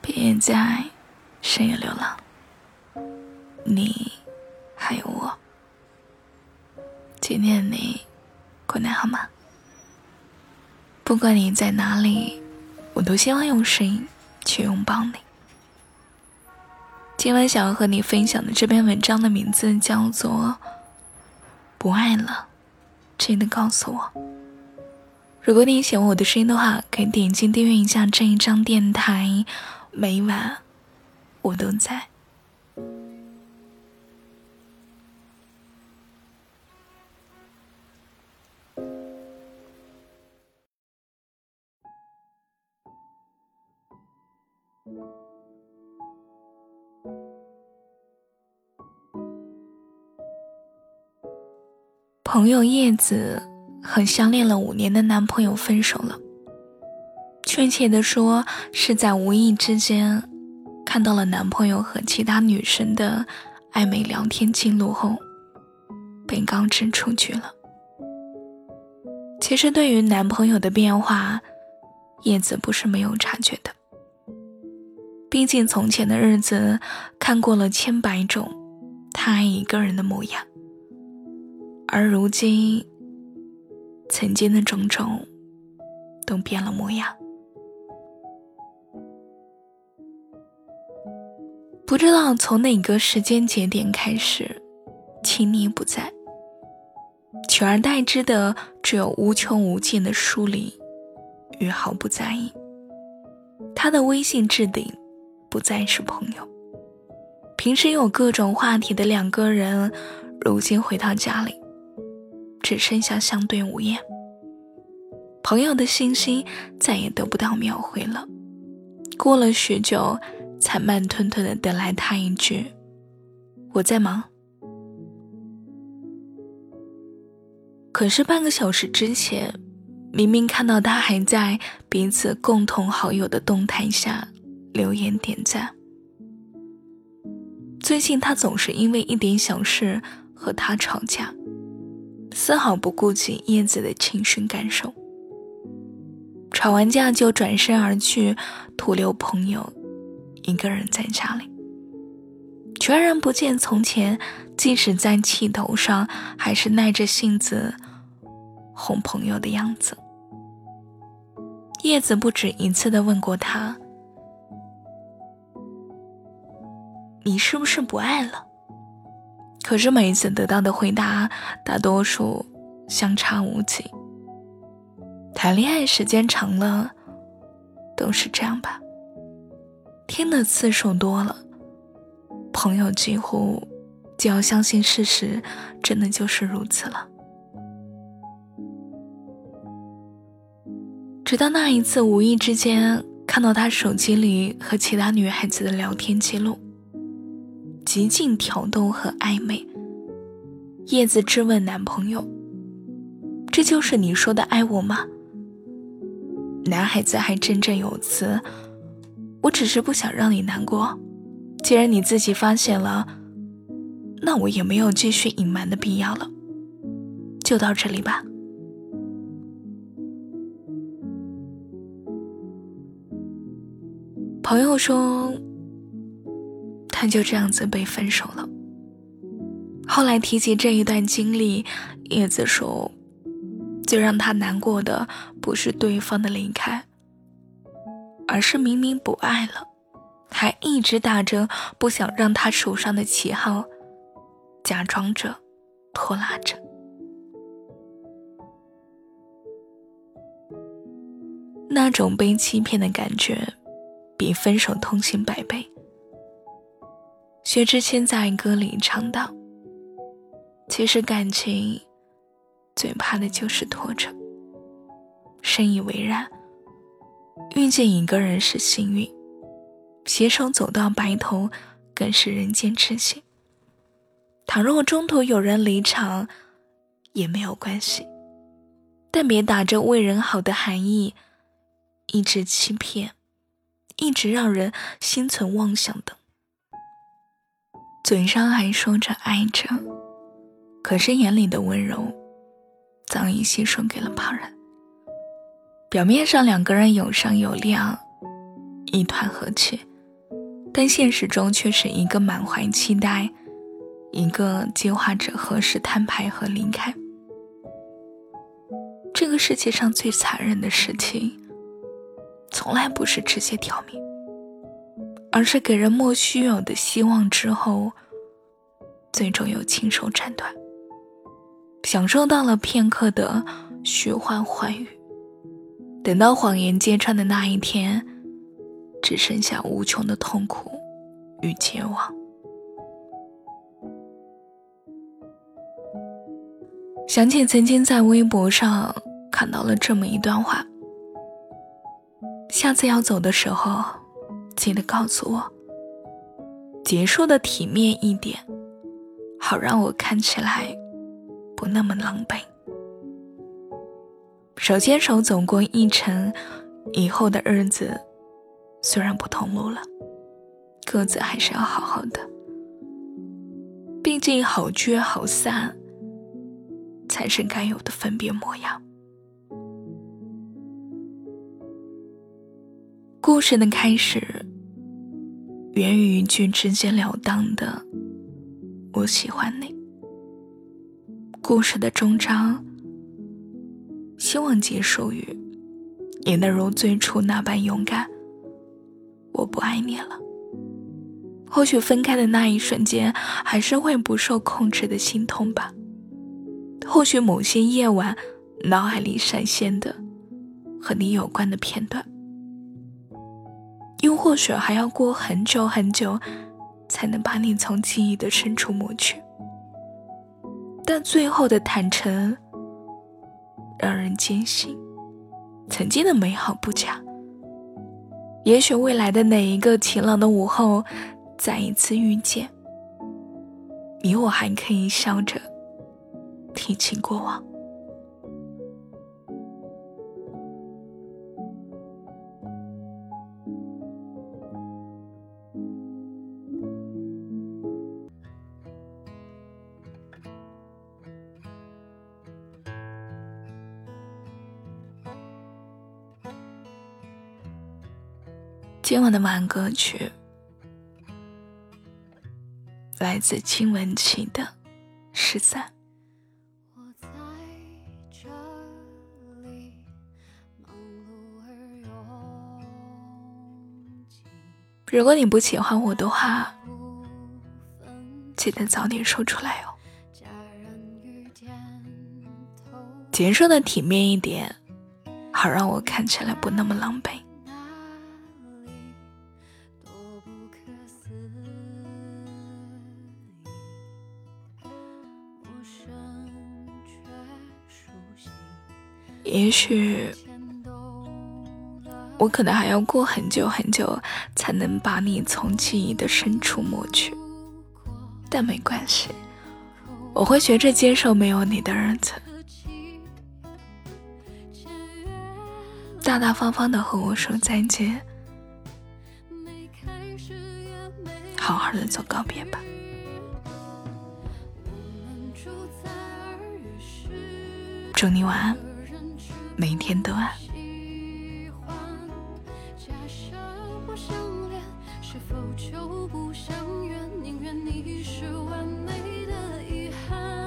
别在深夜流浪，你还有我。今天你过得好吗？不管你在哪里，我都希望用声音去拥抱你。今晚想要和你分享的这篇文章的名字叫做《不爱了》，记得告诉我。如果你喜欢我的声音的话，可以点击订阅一下这一张电台。每晚，我都在。朋友叶子和相恋了五年的男朋友分手了。确切的说，是在无意之间看到了男朋友和其他女生的暧昧聊天记录后，被告知出局了。其实，对于男朋友的变化，叶子不是没有察觉的。毕竟，从前的日子看过了千百种他爱一个人的模样，而如今，曾经的种种都变了模样。不知道从哪个时间节点开始，亲昵不在，取而代之的只有无穷无尽的疏离与毫不在意。他的微信置顶不再是朋友，平时有各种话题的两个人，如今回到家里，只剩下相对无言。朋友的信息再也得不到秒回了。过了许久。才慢吞吞的等来他一句：“我在忙。”可是半个小时之前，明明看到他还在彼此共同好友的动态下留言点赞。最近他总是因为一点小事和他吵架，丝毫不顾及叶子的情绪感受。吵完架就转身而去，徒留朋友。一个人在家里，全然不见从前，即使在气头上，还是耐着性子哄朋友的样子。叶子不止一次的问过他：“你是不是不爱了？”可是每一次得到的回答，大多数相差无几。谈恋爱时间长了，都是这样吧。听的次数多了，朋友几乎就要相信事实，真的就是如此了。直到那一次无意之间看到他手机里和其他女孩子的聊天记录，极尽挑逗和暧昧。叶子质问男朋友：“这就是你说的爱我吗？”男孩子还振振有词。我只是不想让你难过，既然你自己发现了，那我也没有继续隐瞒的必要了，就到这里吧。朋友说，他就这样子被分手了。后来提起这一段经历，叶子说，最让他难过的不是对方的离开。而是明明不爱了，还一直打着不想让他受伤的旗号，假装着，拖拉着。那种被欺骗的感觉，比分手痛心百倍。薛之谦在歌里唱道：“其实感情，最怕的就是拖着。深以为然。”遇见一个人是幸运，携手走到白头更是人间至幸。倘若中途有人离场，也没有关系，但别打着为人好的含义，一直欺骗，一直让人心存妄想的，嘴上还说着爱着，可是眼里的温柔早已牺牲给了旁人。表面上两个人有商有量，一团和气，但现实中却是一个满怀期待，一个计划着何时摊牌和离开。这个世界上最残忍的事情，从来不是直接挑明，而是给人莫须有的希望之后，最终又亲手斩断。享受到了片刻的虚幻欢愉。等到谎言揭穿的那一天，只剩下无穷的痛苦与绝望。想起曾经在微博上看到了这么一段话：下次要走的时候，记得告诉我，结束的体面一点，好让我看起来不那么狼狈。手牵手走过一程，以后的日子虽然不同路了，各自还是要好好的。毕竟好聚好散，才是该有的分别模样。故事的开始，源于一句直截了当的“我喜欢你”。故事的终章。希望结束语也能如最初那般勇敢。我不爱你了。或许分开的那一瞬间，还是会不受控制的心痛吧。或许某些夜晚，脑海里闪现的和你有关的片段，又或许还要过很久很久，才能把你从记忆的深处抹去。但最后的坦诚。让人坚信，曾经的美好不假。也许未来的哪一个晴朗的午后，再一次遇见，你我还可以笑着提起过往。今晚的晚安歌曲来自金文岐的《失散》。如果你不喜欢我的话，记得早点说出来哦。结束的体面一点，好让我看起来不那么狼狈。也许我可能还要过很久很久，才能把你从记忆的深处抹去，但没关系，我会学着接受没有你的日子，大大方方的和我说再见，好好的做告别吧。祝你晚安。每天都爱。喜欢假设不相恋是否就不相怨？宁愿你是完美的遗憾。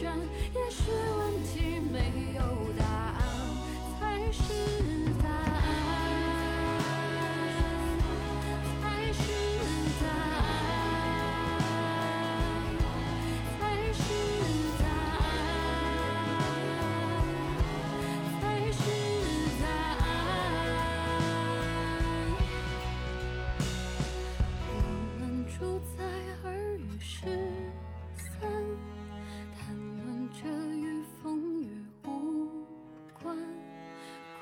也许问题没有答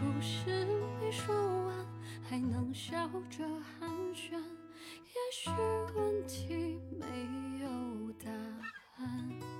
故事没说完还能笑着寒暄也许问题没有答案。